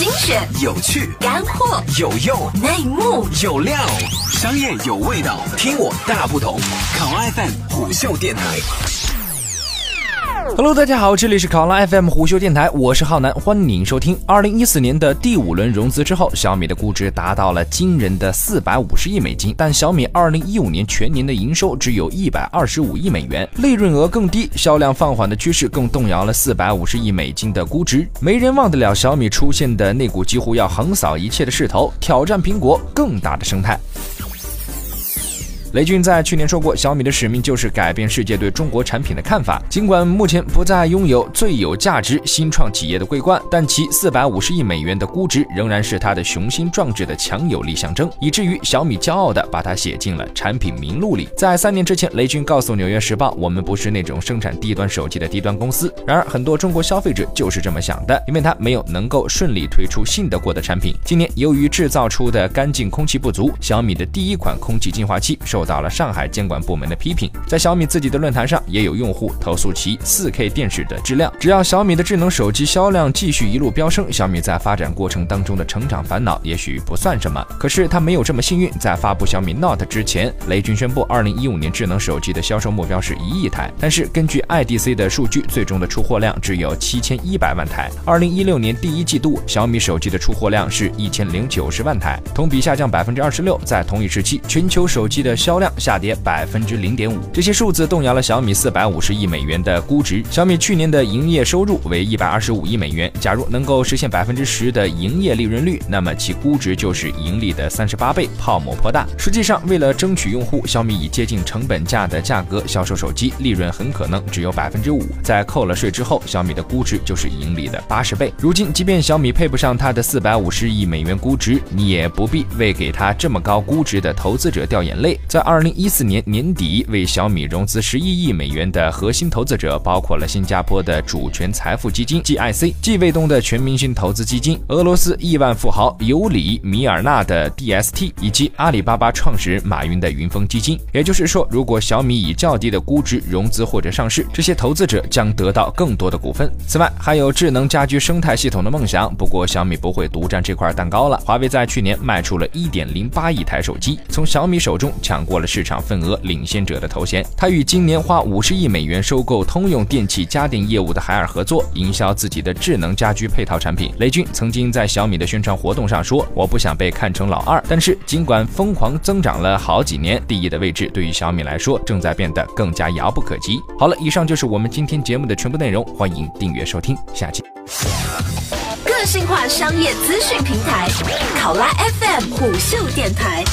精选、有趣、干货、有用、内幕、有料，商业有味道，听我大不同。考 FM 虎嗅电台。Hello，大家好，这里是考拉 FM 虎嗅电台，我是浩南，欢迎收听。二零一四年的第五轮融资之后，小米的估值达到了惊人的四百五十亿美金，但小米二零一五年全年的营收只有一百二十五亿美元，利润额更低，销量放缓的趋势更动摇了四百五十亿美金的估值。没人忘得了小米出现的那股几乎要横扫一切的势头，挑战苹果更大的生态。雷军在去年说过，小米的使命就是改变世界对中国产品的看法。尽管目前不再拥有最有价值新创企业的桂冠，但其四百五十亿美元的估值仍然是它的雄心壮志的强有力象征，以至于小米骄傲地把它写进了产品名录里。在三年之前，雷军告诉《纽约时报》，我们不是那种生产低端手机的低端公司。然而，很多中国消费者就是这么想的，因为他没有能够顺利推出信得过的产品。今年，由于制造出的干净空气不足，小米的第一款空气净化器受。受到了上海监管部门的批评，在小米自己的论坛上，也有用户投诉其 4K 电视的质量。只要小米的智能手机销量继续一路飙升，小米在发展过程当中的成长烦恼也许不算什么。可是他没有这么幸运，在发布小米 Note 之前，雷军宣布2015年智能手机的销售目标是一亿台，但是根据 IDC 的数据，最终的出货量只有7100万台。2016年第一季度，小米手机的出货量是一千零九十万台，同比下降百分之二十六。在同一时期，全球手机的销销量下跌百分之零点五，这些数字动摇了小米四百五十亿美元的估值。小米去年的营业收入为一百二十五亿美元，假如能够实现百分之十的营业利润率，那么其估值就是盈利的三十八倍，泡沫颇大。实际上，为了争取用户，小米以接近成本价的价格销售手机，利润很可能只有百分之五。在扣了税之后，小米的估值就是盈利的八十倍。如今，即便小米配不上它的四百五十亿美元估值，你也不必为给它这么高估值的投资者掉眼泪。在在二零一四年年底为小米融资十一亿美元的核心投资者，包括了新加坡的主权财富基金 GIC、季卫东的全明星投资基金、俄罗斯亿万富豪尤里米尔纳的 DST，以及阿里巴巴创始人马云的云峰基金。也就是说，如果小米以较低的估值融资或者上市，这些投资者将得到更多的股份。此外，还有智能家居生态系统的梦想。不过，小米不会独占这块蛋糕了。华为在去年卖出了一点零八亿台手机，从小米手中抢。过了市场份额领先者的头衔，他与今年花五十亿美元收购通用电器家电业务的海尔合作，营销自己的智能家居配套产品。雷军曾经在小米的宣传活动上说：“我不想被看成老二。”但是，尽管疯狂增长了好几年，第一的位置对于小米来说正在变得更加遥不可及。好了，以上就是我们今天节目的全部内容，欢迎订阅收听，下期。个性化商业资讯平台，考拉 FM 虎嗅电台。